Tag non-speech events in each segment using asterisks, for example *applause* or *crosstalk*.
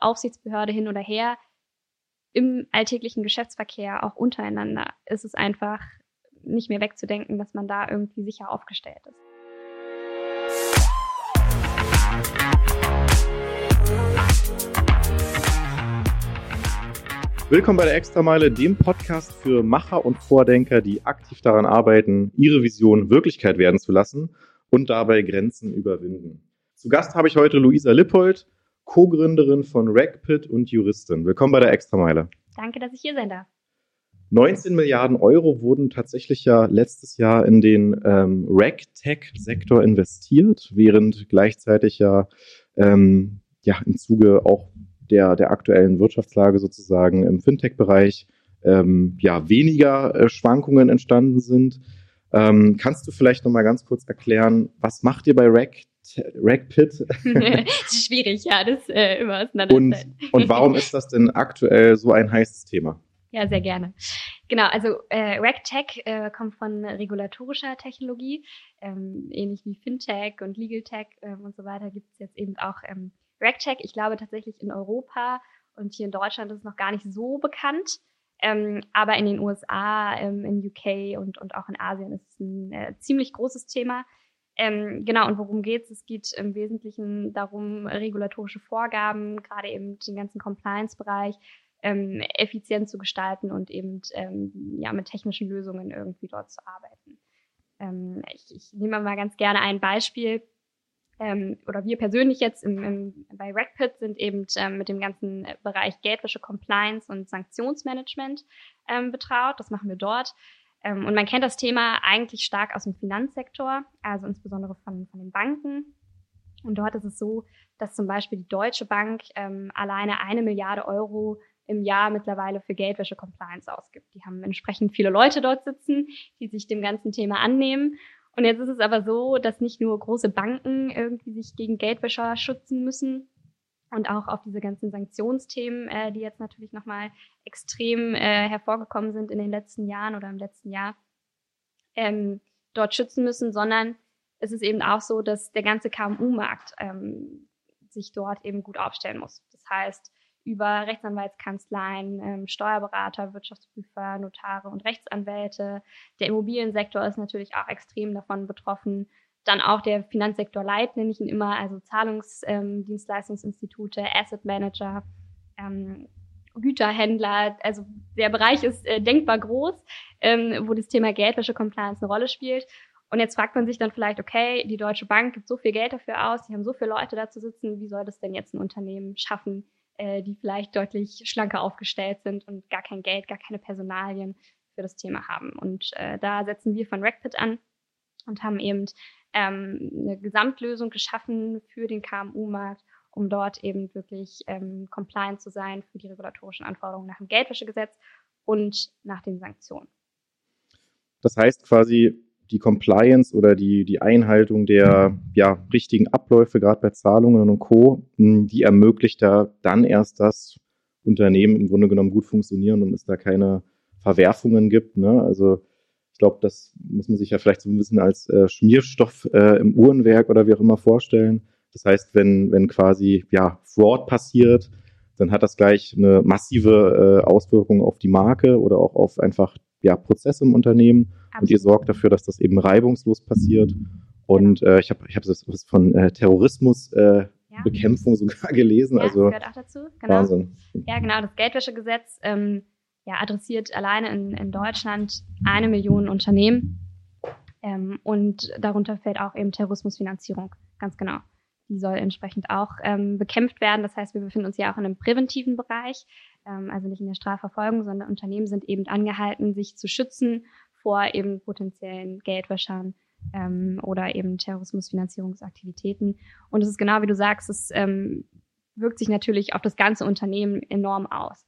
Aufsichtsbehörde hin oder her, im alltäglichen Geschäftsverkehr, auch untereinander, ist es einfach nicht mehr wegzudenken, dass man da irgendwie sicher aufgestellt ist. Willkommen bei der Extrameile, dem Podcast für Macher und Vordenker, die aktiv daran arbeiten, ihre Vision Wirklichkeit werden zu lassen und dabei Grenzen überwinden. Zu Gast habe ich heute Luisa Lippold, Co-Gründerin von RegPit und Juristin. Willkommen bei der Extrameile. Danke, dass ich hier sein darf. 19 Milliarden Euro wurden tatsächlich ja letztes Jahr in den ähm, RegTech-Sektor investiert, während gleichzeitig ja, ähm, ja im Zuge auch der, der aktuellen Wirtschaftslage sozusagen im Fintech-Bereich ähm, ja, weniger äh, Schwankungen entstanden sind. Ähm, kannst du vielleicht noch mal ganz kurz erklären, was macht ihr bei Rack, Rackpit? *laughs* schwierig, ja, das äh, immer auseinander. Und, und warum ist das denn aktuell so ein heißes Thema? Ja, sehr gerne. Genau, also äh, RegTech äh, kommt von regulatorischer Technologie, ähm, ähnlich wie FinTech und LegalTech ähm, und so weiter gibt es jetzt eben auch ähm, RegTech, ich glaube tatsächlich in Europa und hier in Deutschland ist es noch gar nicht so bekannt. Ähm, aber in den USA, ähm, in UK und, und auch in Asien ist es ein äh, ziemlich großes Thema. Ähm, genau, und worum geht's? Es geht im Wesentlichen darum, regulatorische Vorgaben, gerade eben den ganzen Compliance-Bereich, ähm, effizient zu gestalten und eben ähm, ja, mit technischen Lösungen irgendwie dort zu arbeiten. Ähm, ich, ich nehme mal ganz gerne ein Beispiel ähm, oder wir persönlich jetzt im, im, bei RegPit sind eben ähm, mit dem ganzen Bereich Geldwäsche, Compliance und Sanktionsmanagement ähm, betraut. Das machen wir dort. Ähm, und man kennt das Thema eigentlich stark aus dem Finanzsektor, also insbesondere von, von den Banken. Und dort ist es so, dass zum Beispiel die Deutsche Bank ähm, alleine eine Milliarde Euro im Jahr mittlerweile für Geldwäsche Compliance ausgibt. Die haben entsprechend viele Leute dort sitzen, die sich dem ganzen Thema annehmen. Und jetzt ist es aber so, dass nicht nur große Banken irgendwie sich gegen Geldwäscher schützen müssen und auch auf diese ganzen Sanktionsthemen, äh, die jetzt natürlich nochmal extrem äh, hervorgekommen sind in den letzten Jahren oder im letzten Jahr, ähm, dort schützen müssen, sondern es ist eben auch so, dass der ganze KMU-Markt ähm, sich dort eben gut aufstellen muss. Das heißt, über Rechtsanwaltskanzleien, ähm, Steuerberater, Wirtschaftsprüfer, Notare und Rechtsanwälte. Der Immobiliensektor ist natürlich auch extrem davon betroffen. Dann auch der Finanzsektor Light, nenne ich ihn immer, also Zahlungsdienstleistungsinstitute, ähm, Asset Manager, ähm, Güterhändler. Also der Bereich ist äh, denkbar groß, ähm, wo das Thema Geldwäsche Compliance eine Rolle spielt. Und jetzt fragt man sich dann vielleicht, okay, die Deutsche Bank gibt so viel Geld dafür aus, die haben so viele Leute da zu sitzen, wie soll das denn jetzt ein Unternehmen schaffen, äh, die vielleicht deutlich schlanker aufgestellt sind und gar kein Geld, gar keine Personalien für das Thema haben. Und äh, da setzen wir von RegPit an und haben eben ähm, eine Gesamtlösung geschaffen für den KMU-Markt, um dort eben wirklich ähm, compliant zu sein für die regulatorischen Anforderungen nach dem Geldwäschegesetz und nach den Sanktionen. Das heißt quasi, die Compliance oder die, die Einhaltung der ja, richtigen Abläufe, gerade bei Zahlungen und Co., hm, die ermöglicht da dann erst, dass Unternehmen im Grunde genommen gut funktionieren und es da keine Verwerfungen gibt. Ne? Also glaube, das muss man sich ja vielleicht so ein bisschen als äh, Schmierstoff äh, im Uhrenwerk oder wie auch immer vorstellen. Das heißt, wenn, wenn quasi ja, Fraud passiert, dann hat das gleich eine massive äh, Auswirkung auf die Marke oder auch auf einfach ja, Prozesse im Unternehmen Absolut. und ihr sorgt dafür, dass das eben reibungslos passiert. Und genau. äh, ich habe ich hab das von äh, Terrorismusbekämpfung äh, ja. sogar *laughs* gelesen. Ja, also das gehört auch dazu. Genau. Wahnsinn. Ja, genau. Das Geldwäschegesetz ähm, ja, adressiert alleine in, in Deutschland eine Million Unternehmen. Ähm, und darunter fällt auch eben Terrorismusfinanzierung, ganz genau. Die soll entsprechend auch ähm, bekämpft werden. Das heißt, wir befinden uns ja auch in einem präventiven Bereich ähm, also nicht in der Strafverfolgung, sondern Unternehmen sind eben angehalten, sich zu schützen vor eben potenziellen Geldwäschern ähm, oder eben Terrorismusfinanzierungsaktivitäten. Und es ist genau wie du sagst, es ähm, wirkt sich natürlich auf das ganze Unternehmen enorm aus.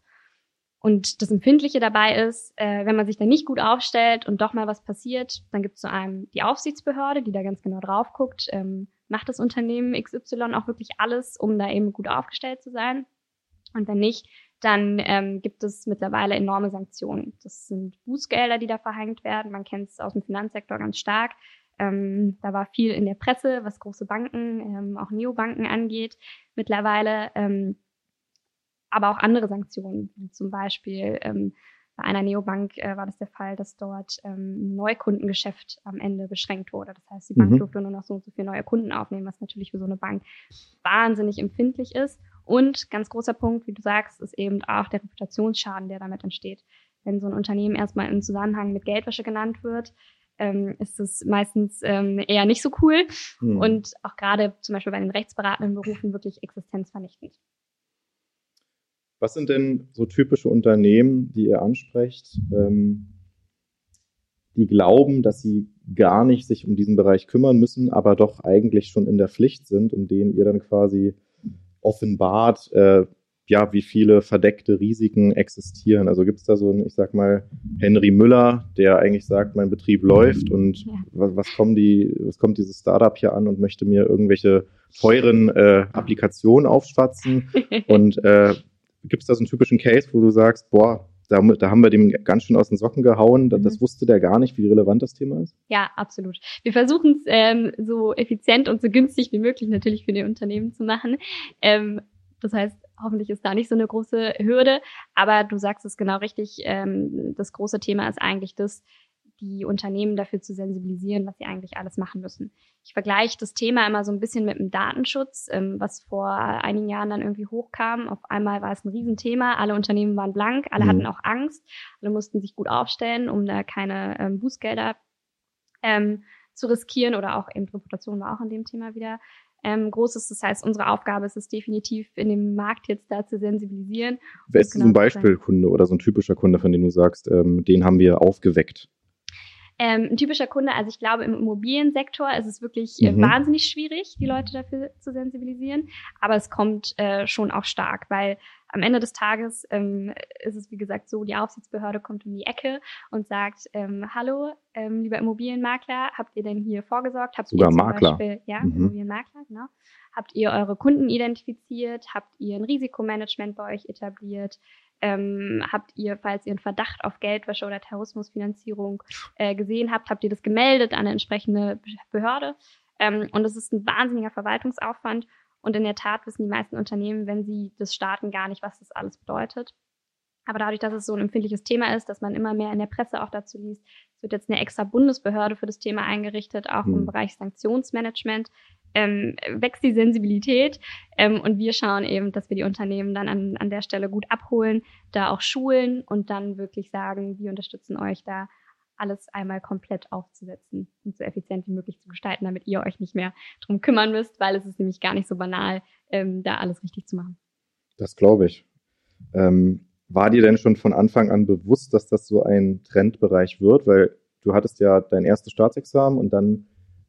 Und das Empfindliche dabei ist, äh, wenn man sich da nicht gut aufstellt und doch mal was passiert, dann gibt es zu einem die Aufsichtsbehörde, die da ganz genau drauf guckt, ähm, macht das Unternehmen XY auch wirklich alles, um da eben gut aufgestellt zu sein. Und wenn nicht, dann ähm, gibt es mittlerweile enorme Sanktionen. Das sind Bußgelder, die da verhängt werden. Man kennt es aus dem Finanzsektor ganz stark. Ähm, da war viel in der Presse, was große Banken, ähm, auch Neobanken angeht mittlerweile. Ähm, aber auch andere Sanktionen, wie zum Beispiel ähm, bei einer Neobank äh, war das der Fall, dass dort ähm, Neukundengeschäft am Ende beschränkt wurde. Das heißt, die Bank mhm. durfte nur noch so und so viele neue Kunden aufnehmen, was natürlich für so eine Bank wahnsinnig empfindlich ist. Und ganz großer Punkt, wie du sagst, ist eben auch der Reputationsschaden, der damit entsteht. Wenn so ein Unternehmen erstmal im Zusammenhang mit Geldwäsche genannt wird, ähm, ist es meistens ähm, eher nicht so cool mhm. und auch gerade zum Beispiel bei den rechtsberatenden Berufen wirklich existenzvernichtend. Was sind denn so typische Unternehmen, die ihr ansprecht, ähm, die glauben, dass sie gar nicht sich um diesen Bereich kümmern müssen, aber doch eigentlich schon in der Pflicht sind und denen ihr dann quasi offenbart, äh, ja, wie viele verdeckte Risiken existieren. Also gibt es da so einen, ich sag mal, Henry Müller, der eigentlich sagt, mein Betrieb läuft und ja. was, was, kommen die, was kommt dieses Startup hier an und möchte mir irgendwelche teuren äh, Applikationen aufschwatzen *laughs* und äh, Gibt es da so einen typischen Case, wo du sagst, boah, da, da, haben wir dem ganz schön aus den Socken gehauen. Das, das mhm. wusste der gar nicht, wie relevant das Thema ist. Ja, absolut. Wir versuchen es ähm, so effizient und so günstig wie möglich natürlich für die Unternehmen zu machen. Ähm, das heißt, hoffentlich ist da nicht so eine große Hürde. Aber du sagst es genau richtig. Ähm, das große Thema ist eigentlich das, die Unternehmen dafür zu sensibilisieren, was sie eigentlich alles machen müssen. Ich vergleiche das Thema immer so ein bisschen mit dem Datenschutz, ähm, was vor einigen Jahren dann irgendwie hochkam. Auf einmal war es ein Riesenthema, alle Unternehmen waren blank, alle mhm. hatten auch Angst, alle mussten sich gut aufstellen, um da keine ähm, Bußgelder ähm, zu riskieren oder auch eben Reputation war auch in dem Thema wieder ähm, groß ist. Das heißt, unsere Aufgabe ist es definitiv, in dem Markt jetzt da zu sensibilisieren. Wer ist genau so ein Beispielkunde oder so ein typischer Kunde, von dem du sagst, ähm, den haben wir aufgeweckt? Ähm, ein typischer Kunde, also ich glaube, im Immobiliensektor ist es wirklich äh, mhm. wahnsinnig schwierig, die Leute dafür zu sensibilisieren. Aber es kommt äh, schon auch stark, weil am Ende des Tages ähm, ist es, wie gesagt, so, die Aufsichtsbehörde kommt um die Ecke und sagt, ähm, hallo, ähm, lieber Immobilienmakler, habt ihr denn hier vorgesorgt? Habt Sogar ihr Makler. Beispiel, ja, mhm. Immobilienmakler, genau. Habt ihr eure Kunden identifiziert? Habt ihr ein Risikomanagement bei euch etabliert? Ähm, habt ihr, falls ihr einen Verdacht auf Geldwäsche oder Terrorismusfinanzierung äh, gesehen habt, habt ihr das gemeldet an eine entsprechende Behörde? Ähm, und es ist ein wahnsinniger Verwaltungsaufwand. Und in der Tat wissen die meisten Unternehmen, wenn sie das starten, gar nicht, was das alles bedeutet. Aber dadurch, dass es so ein empfindliches Thema ist, dass man immer mehr in der Presse auch dazu liest, es wird jetzt eine extra Bundesbehörde für das Thema eingerichtet, auch mhm. im Bereich Sanktionsmanagement, ähm, wächst die Sensibilität ähm, und wir schauen eben, dass wir die Unternehmen dann an, an der Stelle gut abholen, da auch schulen und dann wirklich sagen, wir unterstützen euch da alles einmal komplett aufzusetzen und so effizient wie möglich zu gestalten, damit ihr euch nicht mehr drum kümmern müsst, weil es ist nämlich gar nicht so banal, ähm, da alles richtig zu machen. Das glaube ich. Ähm, war dir denn schon von Anfang an bewusst, dass das so ein Trendbereich wird? Weil du hattest ja dein erstes Staatsexamen und dann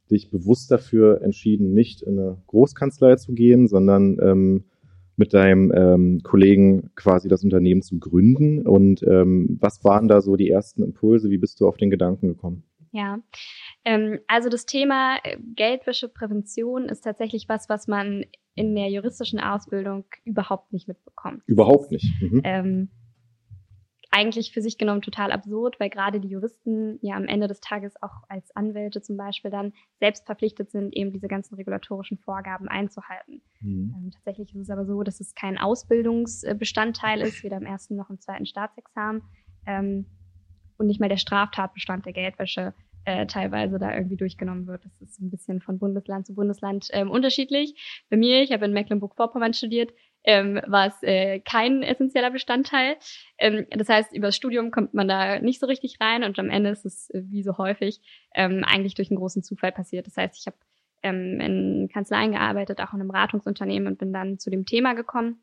dich bewusst dafür entschieden, nicht in eine Großkanzlei zu gehen, sondern ähm, mit deinem ähm, Kollegen quasi das Unternehmen zu gründen. Und ähm, was waren da so die ersten Impulse? Wie bist du auf den Gedanken gekommen? Ja, ähm, also das Thema äh, Geldwäscheprävention ist tatsächlich was, was man in der juristischen Ausbildung überhaupt nicht mitbekommt. Überhaupt nicht. Mhm. Eigentlich für sich genommen total absurd, weil gerade die Juristen ja am Ende des Tages auch als Anwälte zum Beispiel dann selbst verpflichtet sind, eben diese ganzen regulatorischen Vorgaben einzuhalten. Mhm. Ähm, tatsächlich ist es aber so, dass es kein Ausbildungsbestandteil ist, weder im ersten noch im zweiten Staatsexamen ähm, und nicht mal der Straftatbestand der Geldwäsche äh, teilweise da irgendwie durchgenommen wird. Das ist ein bisschen von Bundesland zu Bundesland ähm, unterschiedlich. Bei mir, ich habe in Mecklenburg-Vorpommern studiert, ähm, war es äh, kein essentieller Bestandteil. Ähm, das heißt, über das Studium kommt man da nicht so richtig rein und am Ende ist es, äh, wie so häufig, ähm, eigentlich durch einen großen Zufall passiert. Das heißt, ich habe ähm, in Kanzleien gearbeitet, auch in einem Beratungsunternehmen und bin dann zu dem Thema gekommen.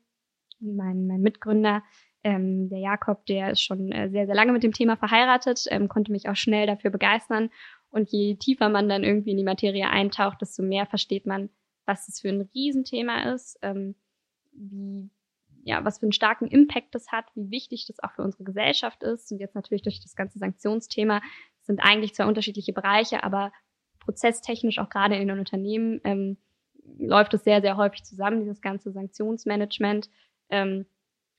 Mein, mein Mitgründer, ähm, der Jakob, der ist schon äh, sehr, sehr lange mit dem Thema verheiratet, ähm, konnte mich auch schnell dafür begeistern. Und je tiefer man dann irgendwie in die Materie eintaucht, desto mehr versteht man, was das für ein Riesenthema ist. Ähm, wie, ja, was für einen starken Impact das hat, wie wichtig das auch für unsere Gesellschaft ist. Und jetzt natürlich durch das ganze Sanktionsthema sind eigentlich zwei unterschiedliche Bereiche, aber prozesstechnisch auch gerade in den Unternehmen ähm, läuft es sehr, sehr häufig zusammen, dieses ganze Sanktionsmanagement ähm,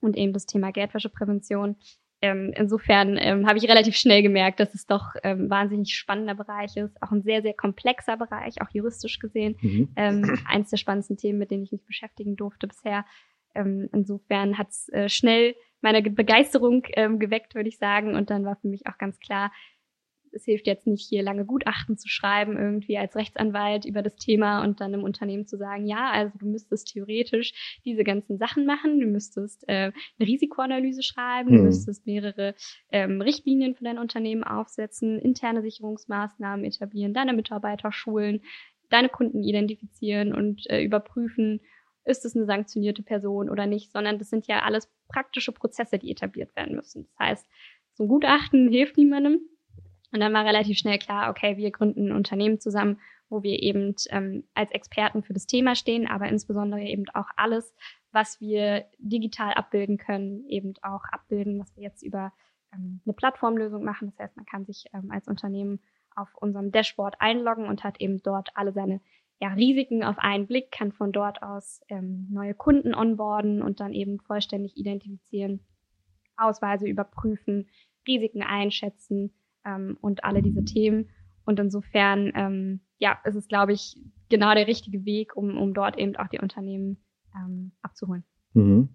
und eben das Thema Geldwäscheprävention. Ähm, insofern ähm, habe ich relativ schnell gemerkt, dass es doch ähm, wahnsinnig spannender Bereich ist, auch ein sehr, sehr komplexer Bereich, auch juristisch gesehen. Mhm. Ähm, eins der spannendsten Themen, mit denen ich mich beschäftigen durfte bisher. Ähm, insofern hat es äh, schnell meine Begeisterung ähm, geweckt, würde ich sagen. Und dann war für mich auch ganz klar, es hilft jetzt nicht hier lange Gutachten zu schreiben, irgendwie als Rechtsanwalt über das Thema und dann im Unternehmen zu sagen, ja, also du müsstest theoretisch diese ganzen Sachen machen, du müsstest äh, eine Risikoanalyse schreiben, hm. du müsstest mehrere ähm, Richtlinien für dein Unternehmen aufsetzen, interne Sicherungsmaßnahmen etablieren, deine Mitarbeiter schulen, deine Kunden identifizieren und äh, überprüfen, ist es eine sanktionierte Person oder nicht, sondern das sind ja alles praktische Prozesse, die etabliert werden müssen. Das heißt, so ein Gutachten hilft niemandem. Und dann war relativ schnell klar, okay, wir gründen ein Unternehmen zusammen, wo wir eben ähm, als Experten für das Thema stehen, aber insbesondere eben auch alles, was wir digital abbilden können, eben auch abbilden, was wir jetzt über ähm, eine Plattformlösung machen. Das heißt, man kann sich ähm, als Unternehmen auf unserem Dashboard einloggen und hat eben dort alle seine ja, Risiken auf einen Blick, kann von dort aus ähm, neue Kunden onboarden und dann eben vollständig identifizieren, Ausweise überprüfen, Risiken einschätzen ähm, und alle diese Themen. Und insofern, ähm, ja, ist es, glaube ich, genau der richtige Weg, um, um dort eben auch die Unternehmen ähm, abzuholen. Mhm.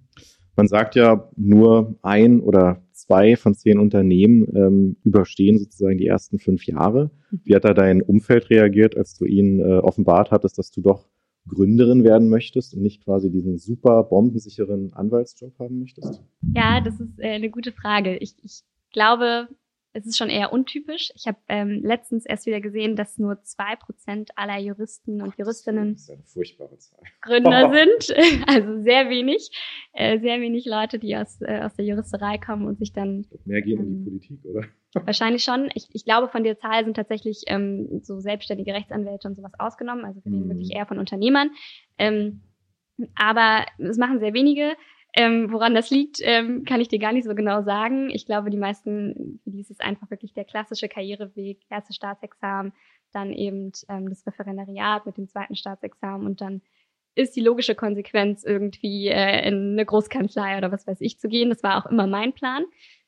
Man sagt ja, nur ein oder zwei von zehn Unternehmen ähm, überstehen sozusagen die ersten fünf Jahre. Mhm. Wie hat da dein Umfeld reagiert, als du ihnen äh, offenbart hattest, dass du doch Gründerin werden möchtest und nicht quasi diesen super bombensicheren Anwaltsjob haben möchtest? Ja, das ist äh, eine gute Frage. Ich, ich glaube, es ist schon eher untypisch. Ich habe ähm, letztens erst wieder gesehen, dass nur zwei Prozent aller Juristen und Juristinnen das ist eine furchtbare Zahl. Gründer *laughs* sind. *laughs* Also sehr wenig. Äh, sehr wenig Leute, die aus, äh, aus der Juristerei kommen und sich dann. Mehr gehen ähm, in die ähm, Politik, oder? Wahrscheinlich schon. Ich, ich glaube, von der Zahl sind tatsächlich ähm, so selbstständige Rechtsanwälte und sowas ausgenommen. Also wir reden mhm. wirklich eher von Unternehmern. Ähm, aber es machen sehr wenige. Ähm, woran das liegt, ähm, kann ich dir gar nicht so genau sagen. Ich glaube, die meisten, für die ist es einfach wirklich der klassische Karriereweg, erste Staatsexamen, dann eben ähm, das Referendariat mit dem zweiten Staatsexamen und dann ist die logische Konsequenz irgendwie äh, in eine Großkanzlei oder was weiß ich zu gehen. Das war auch immer mein Plan.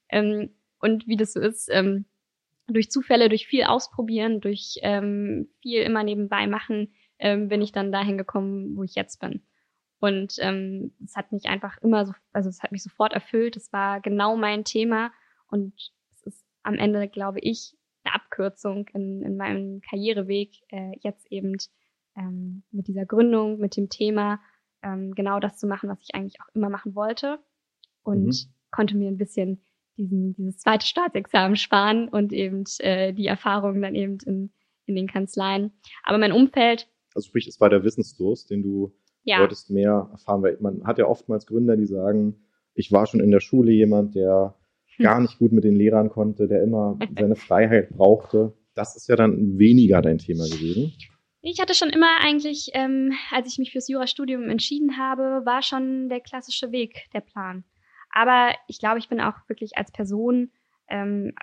Ähm, und wie das so ist, ähm, durch Zufälle, durch viel ausprobieren, durch ähm, viel immer nebenbei machen, ähm, bin ich dann dahin gekommen, wo ich jetzt bin. Und ähm, es hat mich einfach immer so, also es hat mich sofort erfüllt. Es war genau mein Thema und es ist am Ende, glaube ich, eine Abkürzung in, in meinem Karriereweg, äh, jetzt eben ähm, mit dieser Gründung, mit dem Thema, ähm, genau das zu machen, was ich eigentlich auch immer machen wollte. Und mhm. konnte mir ein bisschen diesen, dieses zweite Staatsexamen sparen und eben äh, die Erfahrungen dann eben in, in den Kanzleien. Aber mein Umfeld. Also sprich, es war der Wissensdurst, den du ja. wolltest mehr erfahren, weil man hat ja oftmals Gründer, die sagen, ich war schon in der Schule jemand, der hm. gar nicht gut mit den Lehrern konnte, der immer *laughs* seine Freiheit brauchte. Das ist ja dann weniger dein Thema gewesen. Ich hatte schon immer eigentlich, ähm, als ich mich fürs Jurastudium entschieden habe, war schon der klassische Weg der Plan. Aber ich glaube, ich bin auch wirklich als Person, ähm,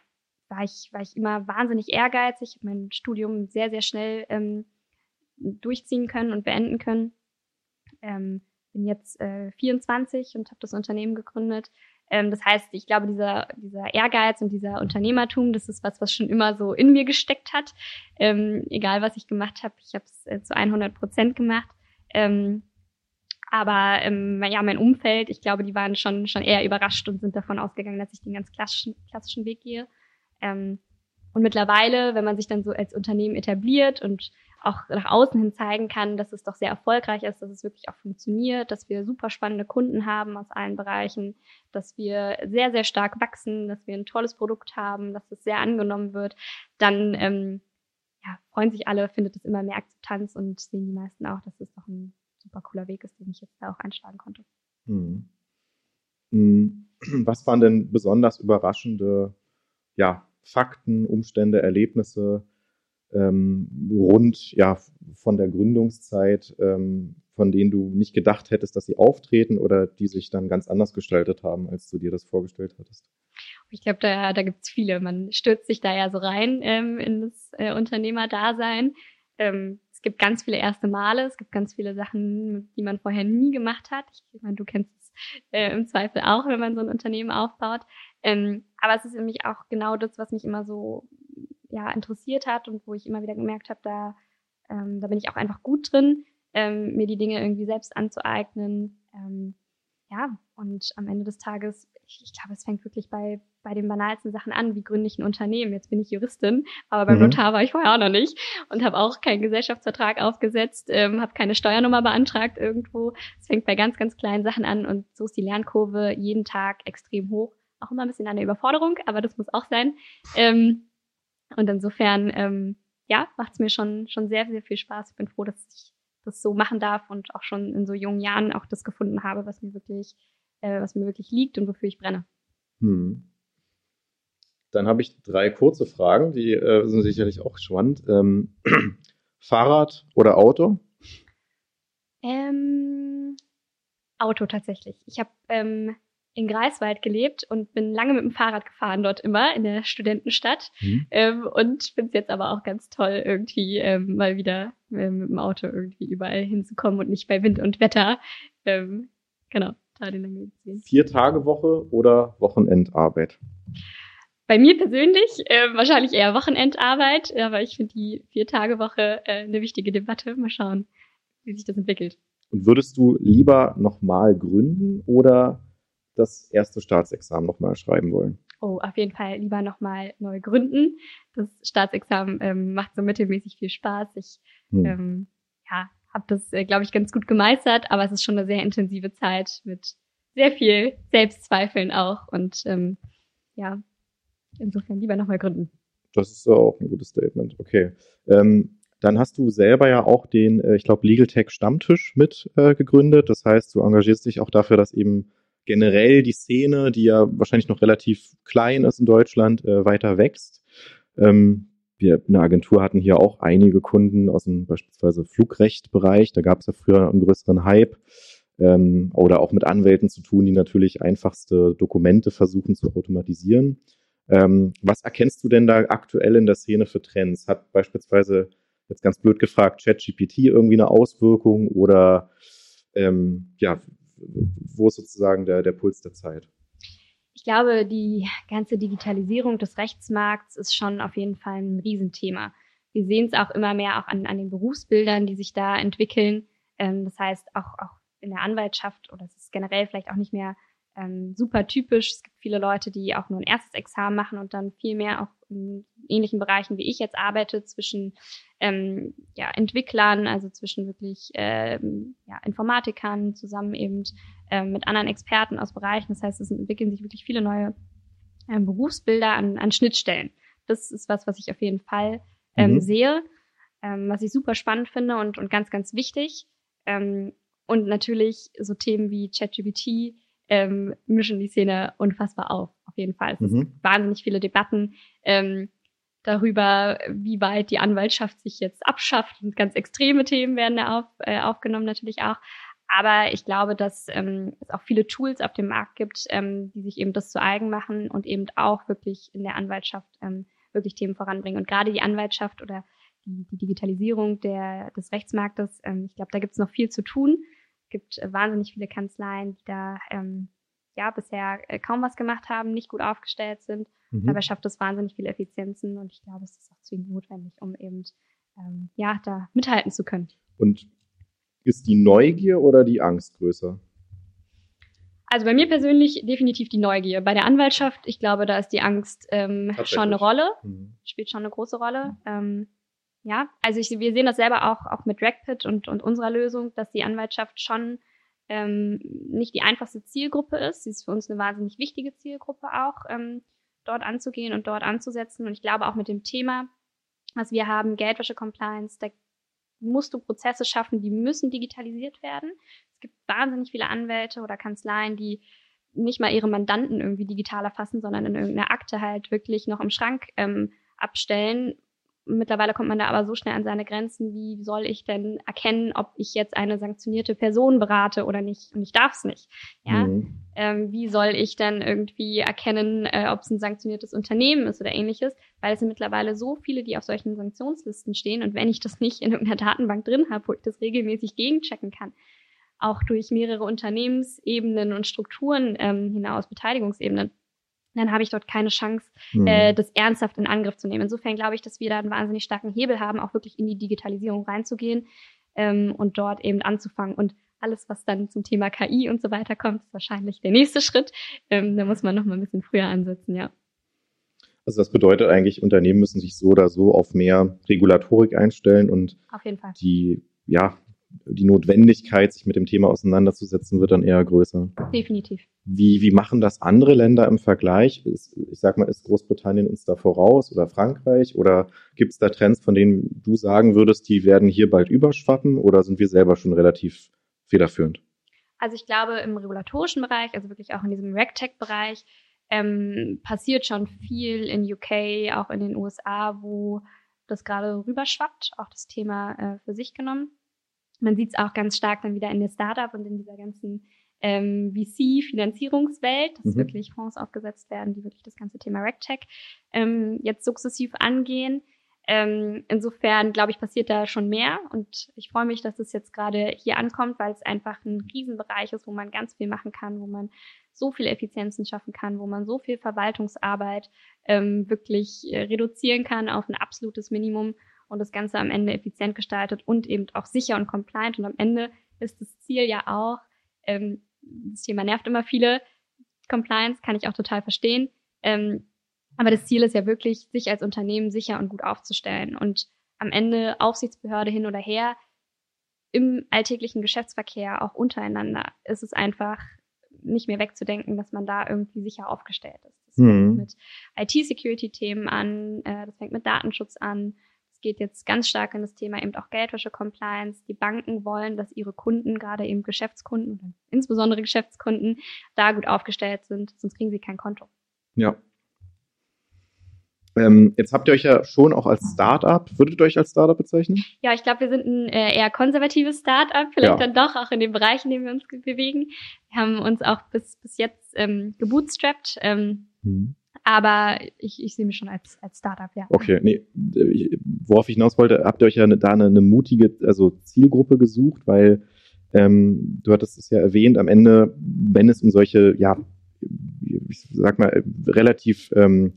war, ich, war ich immer wahnsinnig ehrgeizig, habe mein Studium sehr, sehr schnell ähm, durchziehen können und beenden können ähm, bin jetzt äh, 24 und habe das Unternehmen gegründet. Ähm, das heißt, ich glaube, dieser, dieser Ehrgeiz und dieser Unternehmertum, das ist was, was schon immer so in mir gesteckt hat. Ähm, egal, was ich gemacht habe, ich habe es äh, zu 100 Prozent gemacht. Ähm, aber ähm, ja, mein Umfeld, ich glaube, die waren schon, schon eher überrascht und sind davon ausgegangen, dass ich den ganz klassischen, klassischen Weg gehe. Ähm, und mittlerweile, wenn man sich dann so als Unternehmen etabliert und auch nach außen hin zeigen kann, dass es doch sehr erfolgreich ist, dass es wirklich auch funktioniert, dass wir super spannende Kunden haben aus allen Bereichen, dass wir sehr, sehr stark wachsen, dass wir ein tolles Produkt haben, dass es sehr angenommen wird, dann ähm, ja, freuen sich alle, findet es immer mehr Akzeptanz und sehen die meisten auch, dass es doch ein super cooler Weg ist, den ich jetzt da auch einschlagen konnte. Hm. hm. Was waren denn besonders überraschende ja, Fakten, Umstände, Erlebnisse, ähm, rund ja von der Gründungszeit, ähm, von denen du nicht gedacht hättest, dass sie auftreten oder die sich dann ganz anders gestaltet haben, als du dir das vorgestellt hattest? Ich glaube, da, da gibt es viele. Man stürzt sich da ja so rein ähm, in das äh, Unternehmerdasein. Ähm, es gibt ganz viele erste Male, es gibt ganz viele Sachen, die man vorher nie gemacht hat. Ich meine, du kennst es äh, im Zweifel auch, wenn man so ein Unternehmen aufbaut. Ähm, aber es ist nämlich auch genau das, was mich immer so ja, interessiert hat und wo ich immer wieder gemerkt habe, da, ähm, da bin ich auch einfach gut drin, ähm, mir die Dinge irgendwie selbst anzueignen. Ähm, ja, und am Ende des Tages, ich, ich glaube, es fängt wirklich bei, bei den banalsten Sachen an, wie gründe ich ein Unternehmen. Jetzt bin ich Juristin, aber beim mhm. Notar war ich vorher auch noch nicht und habe auch keinen Gesellschaftsvertrag aufgesetzt, ähm, habe keine Steuernummer beantragt irgendwo. Es fängt bei ganz, ganz kleinen Sachen an und so ist die Lernkurve jeden Tag extrem hoch. Auch immer ein bisschen eine Überforderung, aber das muss auch sein. Ähm, und insofern, ähm, ja, macht es mir schon, schon sehr, sehr viel Spaß. Ich bin froh, dass ich das so machen darf und auch schon in so jungen Jahren auch das gefunden habe, was mir wirklich, äh, was mir wirklich liegt und wofür ich brenne. Hm. Dann habe ich drei kurze Fragen, die äh, sind sicherlich auch spannend. Ähm, *clears throat* Fahrrad oder Auto? Ähm, Auto tatsächlich. Ich habe ähm, in Greifswald gelebt und bin lange mit dem Fahrrad gefahren dort immer in der Studentenstadt mhm. ähm, und finde es jetzt aber auch ganz toll, irgendwie ähm, mal wieder äh, mit dem Auto irgendwie überall hinzukommen und nicht bei Wind und Wetter. Ähm, genau, da den langen Weg sehen. Vier Tage Woche oder Wochenendarbeit? Bei mir persönlich äh, wahrscheinlich eher Wochenendarbeit, aber ich finde die vier Tage Woche äh, eine wichtige Debatte. Mal schauen, wie sich das entwickelt. Und würdest du lieber nochmal gründen oder das erste Staatsexamen nochmal schreiben wollen? Oh, auf jeden Fall lieber nochmal neu gründen. Das Staatsexamen ähm, macht so mittelmäßig viel Spaß. Ich hm. ähm, ja, habe das, äh, glaube ich, ganz gut gemeistert, aber es ist schon eine sehr intensive Zeit mit sehr viel Selbstzweifeln auch. Und ähm, ja, insofern lieber nochmal gründen. Das ist auch ein gutes Statement. Okay. Ähm, dann hast du selber ja auch den, äh, ich glaube, Legal Tech Stammtisch mit äh, gegründet. Das heißt, du engagierst dich auch dafür, dass eben generell die Szene, die ja wahrscheinlich noch relativ klein ist in Deutschland, äh, weiter wächst. Ähm, wir eine Agentur hatten hier auch einige Kunden aus dem beispielsweise Flugrechtbereich. Da gab es ja früher einen größeren Hype. Ähm, oder auch mit Anwälten zu tun, die natürlich einfachste Dokumente versuchen zu automatisieren. Ähm, was erkennst du denn da aktuell in der Szene für Trends? Hat beispielsweise, jetzt ganz blöd gefragt, ChatGPT irgendwie eine Auswirkung oder ähm, ja, wo ist sozusagen der, der Puls der Zeit? Ich glaube, die ganze Digitalisierung des Rechtsmarkts ist schon auf jeden Fall ein Riesenthema. Wir sehen es auch immer mehr auch an, an den Berufsbildern, die sich da entwickeln. Ähm, das heißt, auch, auch in der Anwaltschaft oder es ist generell vielleicht auch nicht mehr ähm, super typisch. Es gibt viele Leute, die auch nur ein erstes Examen machen und dann viel mehr auch ähnlichen Bereichen, wie ich jetzt arbeite, zwischen ähm, ja, Entwicklern, also zwischen wirklich ähm, ja, Informatikern zusammen eben ähm, mit anderen Experten aus Bereichen. Das heißt, es entwickeln sich wirklich viele neue ähm, Berufsbilder an, an Schnittstellen. Das ist was, was ich auf jeden Fall ähm, mhm. sehe, ähm, was ich super spannend finde und, und ganz, ganz wichtig. Ähm, und natürlich so Themen wie ChatGPT, ähm, mischen die Szene unfassbar auf, auf jeden Fall. Es mhm. gibt wahnsinnig viele Debatten ähm, darüber, wie weit die Anwaltschaft sich jetzt abschafft. Und ganz extreme Themen werden da auf, äh, aufgenommen natürlich auch. Aber ich glaube, dass ähm, es auch viele Tools auf dem Markt gibt, ähm, die sich eben das zu eigen machen und eben auch wirklich in der Anwaltschaft ähm, wirklich Themen voranbringen. Und gerade die Anwaltschaft oder die, die Digitalisierung der, des Rechtsmarktes, ähm, ich glaube, da gibt es noch viel zu tun gibt äh, wahnsinnig viele Kanzleien, die da ähm, ja bisher äh, kaum was gemacht haben, nicht gut aufgestellt sind. Mhm. Dabei schafft es wahnsinnig viele Effizienzen und ich glaube, es ist auch zwingend notwendig, um eben ähm, ja da mithalten zu können. Und ist die Neugier oder die Angst größer? Also bei mir persönlich definitiv die Neugier. Bei der Anwaltschaft, ich glaube, da ist die Angst ähm, schon eine Rolle, mhm. spielt schon eine große Rolle. Mhm. Ähm, ja, also ich, wir sehen das selber auch, auch mit Dragpit und, und unserer Lösung, dass die Anwaltschaft schon ähm, nicht die einfachste Zielgruppe ist. Sie ist für uns eine wahnsinnig wichtige Zielgruppe auch, ähm, dort anzugehen und dort anzusetzen. Und ich glaube auch mit dem Thema, was wir haben, Geldwäsche-Compliance, da musst du Prozesse schaffen, die müssen digitalisiert werden. Es gibt wahnsinnig viele Anwälte oder Kanzleien, die nicht mal ihre Mandanten irgendwie digital erfassen, sondern in irgendeiner Akte halt wirklich noch im Schrank ähm, abstellen, Mittlerweile kommt man da aber so schnell an seine Grenzen, wie soll ich denn erkennen, ob ich jetzt eine sanktionierte Person berate oder nicht? Und ich darf es nicht. Ja? Mhm. Ähm, wie soll ich dann irgendwie erkennen, äh, ob es ein sanktioniertes Unternehmen ist oder ähnliches? Weil es sind mittlerweile so viele, die auf solchen Sanktionslisten stehen. Und wenn ich das nicht in irgendeiner Datenbank drin habe, wo ich das regelmäßig gegenchecken kann, auch durch mehrere Unternehmensebenen und Strukturen ähm, hinaus, Beteiligungsebenen, dann habe ich dort keine Chance, mhm. äh, das ernsthaft in Angriff zu nehmen. Insofern glaube ich, dass wir da einen wahnsinnig starken Hebel haben, auch wirklich in die Digitalisierung reinzugehen ähm, und dort eben anzufangen. Und alles, was dann zum Thema KI und so weiter kommt, ist wahrscheinlich der nächste Schritt. Ähm, da muss man noch mal ein bisschen früher ansetzen, ja. Also das bedeutet eigentlich, Unternehmen müssen sich so oder so auf mehr Regulatorik einstellen und die, ja, die Notwendigkeit, sich mit dem Thema auseinanderzusetzen, wird dann eher größer. Definitiv. Wie, wie machen das andere Länder im Vergleich? Ist, ich sag mal, ist Großbritannien uns da voraus oder Frankreich? Oder gibt es da Trends, von denen du sagen würdest, die werden hier bald überschwappen? Oder sind wir selber schon relativ federführend? Also ich glaube, im regulatorischen Bereich, also wirklich auch in diesem RegTech-Bereich, ähm, passiert schon viel in UK, auch in den USA, wo das gerade rüberschwappt, auch das Thema äh, für sich genommen. Man sieht es auch ganz stark dann wieder in der Startup und in dieser ganzen ähm, VC-Finanzierungswelt, dass mhm. wirklich Fonds aufgesetzt werden, die wirklich das ganze Thema RegTech ähm, jetzt sukzessiv angehen. Ähm, insofern, glaube ich, passiert da schon mehr und ich freue mich, dass es jetzt gerade hier ankommt, weil es einfach ein Riesenbereich ist, wo man ganz viel machen kann, wo man so viele Effizienzen schaffen kann, wo man so viel Verwaltungsarbeit ähm, wirklich äh, reduzieren kann auf ein absolutes Minimum und das Ganze am Ende effizient gestaltet und eben auch sicher und compliant. Und am Ende ist das Ziel ja auch, ähm, das Thema nervt immer viele, Compliance kann ich auch total verstehen. Ähm, aber das Ziel ist ja wirklich, sich als Unternehmen sicher und gut aufzustellen. Und am Ende Aufsichtsbehörde hin oder her, im alltäglichen Geschäftsverkehr, auch untereinander, ist es einfach nicht mehr wegzudenken, dass man da irgendwie sicher aufgestellt ist. Das fängt mhm. mit IT-Security-Themen an, äh, das fängt mit Datenschutz an. Es geht jetzt ganz stark in das Thema eben auch Geldwäsche-Compliance. Die Banken wollen, dass ihre Kunden, gerade eben Geschäftskunden oder insbesondere Geschäftskunden, da gut aufgestellt sind, sonst kriegen sie kein Konto. Ja, ähm, jetzt habt ihr euch ja schon auch als Startup, würdet ihr euch als Startup bezeichnen? Ja, ich glaube, wir sind ein äh, eher konservatives Startup, vielleicht ja. dann doch auch in dem Bereich, in dem wir uns bewegen. Wir haben uns auch bis, bis jetzt ähm, gebootstrapped. Ähm, hm. Aber ich, ich sehe mich schon als, als Startup, ja. Okay, nee, worauf ich hinaus wollte, habt ihr euch ja eine, da eine, eine mutige also Zielgruppe gesucht, weil ähm, du hattest es ja erwähnt, am Ende, wenn es um solche, ja, ich sag mal, relativ ähm,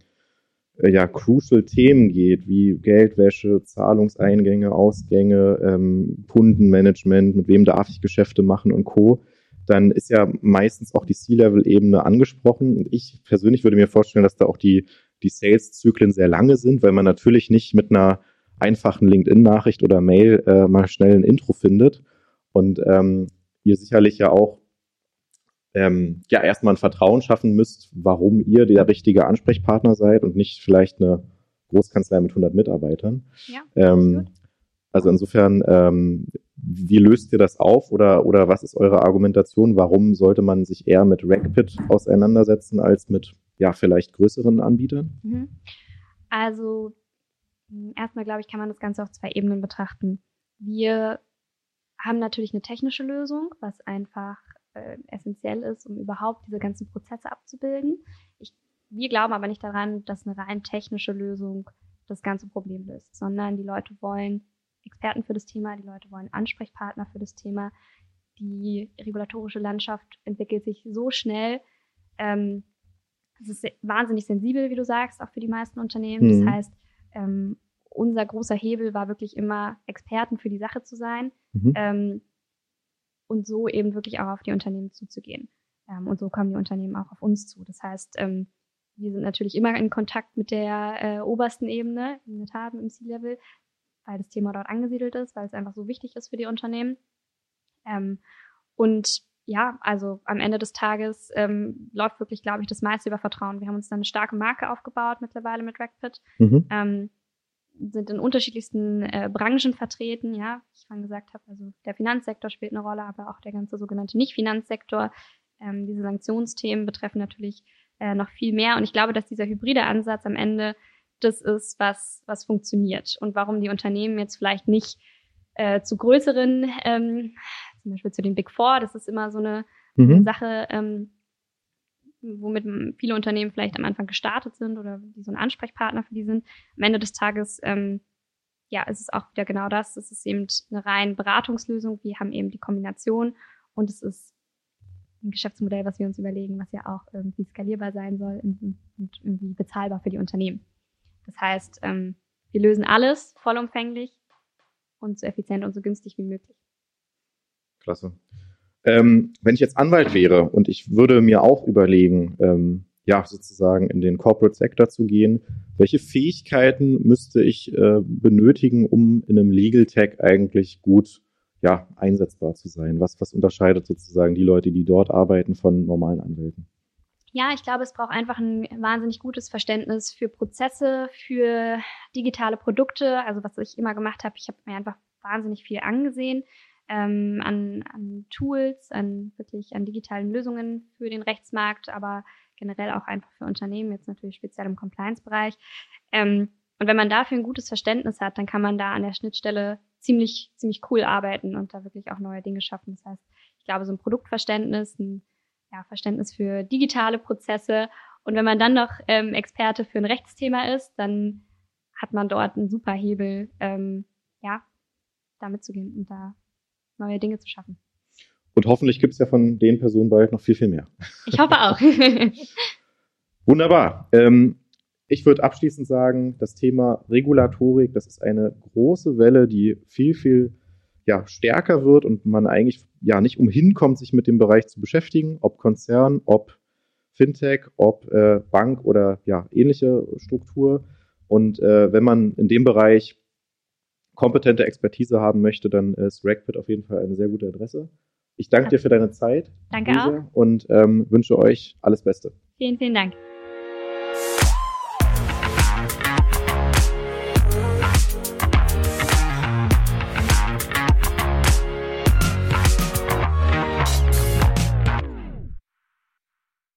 äh, ja, crucial Themen geht, wie Geldwäsche, Zahlungseingänge, Ausgänge, ähm, Kundenmanagement, mit wem darf ich Geschäfte machen und Co., dann ist ja meistens auch die C-Level-Ebene angesprochen. Und ich persönlich würde mir vorstellen, dass da auch die, die Sales-Zyklen sehr lange sind, weil man natürlich nicht mit einer einfachen LinkedIn-Nachricht oder Mail äh, mal schnell ein Intro findet. Und ähm, ihr sicherlich ja auch ähm, ja erstmal ein Vertrauen schaffen müsst, warum ihr der richtige Ansprechpartner seid und nicht vielleicht eine Großkanzlei mit 100 Mitarbeitern. Ja, ähm, also insofern, ähm, wie löst ihr das auf oder, oder was ist eure Argumentation? Warum sollte man sich eher mit RackPit auseinandersetzen als mit ja vielleicht größeren Anbietern? Mhm. Also erstmal glaube ich, kann man das Ganze auf zwei Ebenen betrachten. Wir haben natürlich eine technische Lösung, was einfach äh, essentiell ist, um überhaupt diese ganzen Prozesse abzubilden. Ich, wir glauben aber nicht daran, dass eine rein technische Lösung das ganze Problem löst, sondern die Leute wollen Experten für das Thema, die Leute wollen Ansprechpartner für das Thema. Die regulatorische Landschaft entwickelt sich so schnell. Ähm, es ist wahnsinnig sensibel, wie du sagst, auch für die meisten Unternehmen. Mhm. Das heißt, ähm, unser großer Hebel war wirklich immer, Experten für die Sache zu sein. Mhm. Ähm, und so eben wirklich auch auf die Unternehmen zuzugehen. Ähm, und so kommen die Unternehmen auch auf uns zu. Das heißt, ähm, wir sind natürlich immer in Kontakt mit der äh, obersten Ebene, die wir haben im C-Level, weil das Thema dort angesiedelt ist, weil es einfach so wichtig ist für die Unternehmen. Ähm, und ja, also am Ende des Tages ähm, läuft wirklich, glaube ich, das meiste über Vertrauen. Wir haben uns dann eine starke Marke aufgebaut mittlerweile mit Rackpit. Mhm. Ähm, sind in unterschiedlichsten äh, Branchen vertreten, ja, wie ich vorhin gesagt habe, also der Finanzsektor spielt eine Rolle, aber auch der ganze sogenannte Nicht-Finanzsektor. Ähm, diese Sanktionsthemen betreffen natürlich äh, noch viel mehr und ich glaube, dass dieser hybride Ansatz am Ende das ist, was, was funktioniert und warum die Unternehmen jetzt vielleicht nicht äh, zu größeren, ähm, zum Beispiel zu den Big Four, das ist immer so eine, mhm. eine Sache, ähm, womit viele Unternehmen vielleicht am Anfang gestartet sind oder die so ein Ansprechpartner für die sind. Am Ende des Tages, ähm, ja, ist es auch wieder genau das. Es ist eben eine rein Beratungslösung. Wir haben eben die Kombination und es ist ein Geschäftsmodell, was wir uns überlegen, was ja auch irgendwie skalierbar sein soll und irgendwie bezahlbar für die Unternehmen. Das heißt, ähm, wir lösen alles vollumfänglich und so effizient und so günstig wie möglich. Klasse. Ähm, wenn ich jetzt Anwalt wäre und ich würde mir auch überlegen, ähm, ja, sozusagen in den Corporate Sector zu gehen, welche Fähigkeiten müsste ich äh, benötigen, um in einem Legal Tech eigentlich gut ja, einsetzbar zu sein? Was, was unterscheidet sozusagen die Leute, die dort arbeiten, von normalen Anwälten? Ja, ich glaube, es braucht einfach ein wahnsinnig gutes Verständnis für Prozesse, für digitale Produkte. Also was ich immer gemacht habe, ich habe mir einfach wahnsinnig viel angesehen ähm, an, an Tools, an wirklich an digitalen Lösungen für den Rechtsmarkt, aber generell auch einfach für Unternehmen, jetzt natürlich speziell im Compliance-Bereich. Ähm, und wenn man dafür ein gutes Verständnis hat, dann kann man da an der Schnittstelle ziemlich, ziemlich cool arbeiten und da wirklich auch neue Dinge schaffen. Das heißt, ich glaube, so ein Produktverständnis, ein ja, Verständnis für digitale Prozesse und wenn man dann noch ähm, Experte für ein Rechtsthema ist, dann hat man dort einen super Hebel, ähm, ja, da mitzugehen und da neue Dinge zu schaffen. Und hoffentlich gibt es ja von den Personen bald noch viel, viel mehr. Ich hoffe auch. *laughs* Wunderbar. Ähm, ich würde abschließend sagen, das Thema Regulatorik, das ist eine große Welle, die viel, viel ja, stärker wird und man eigentlich ja nicht umhin kommt, sich mit dem Bereich zu beschäftigen, ob Konzern, ob Fintech, ob äh, Bank oder ja, ähnliche Struktur. Und äh, wenn man in dem Bereich kompetente Expertise haben möchte, dann ist Rackpit auf jeden Fall eine sehr gute Adresse. Ich danke dir für deine Zeit. Danke Lisa, auch. Und ähm, wünsche euch alles Beste. Vielen, vielen Dank.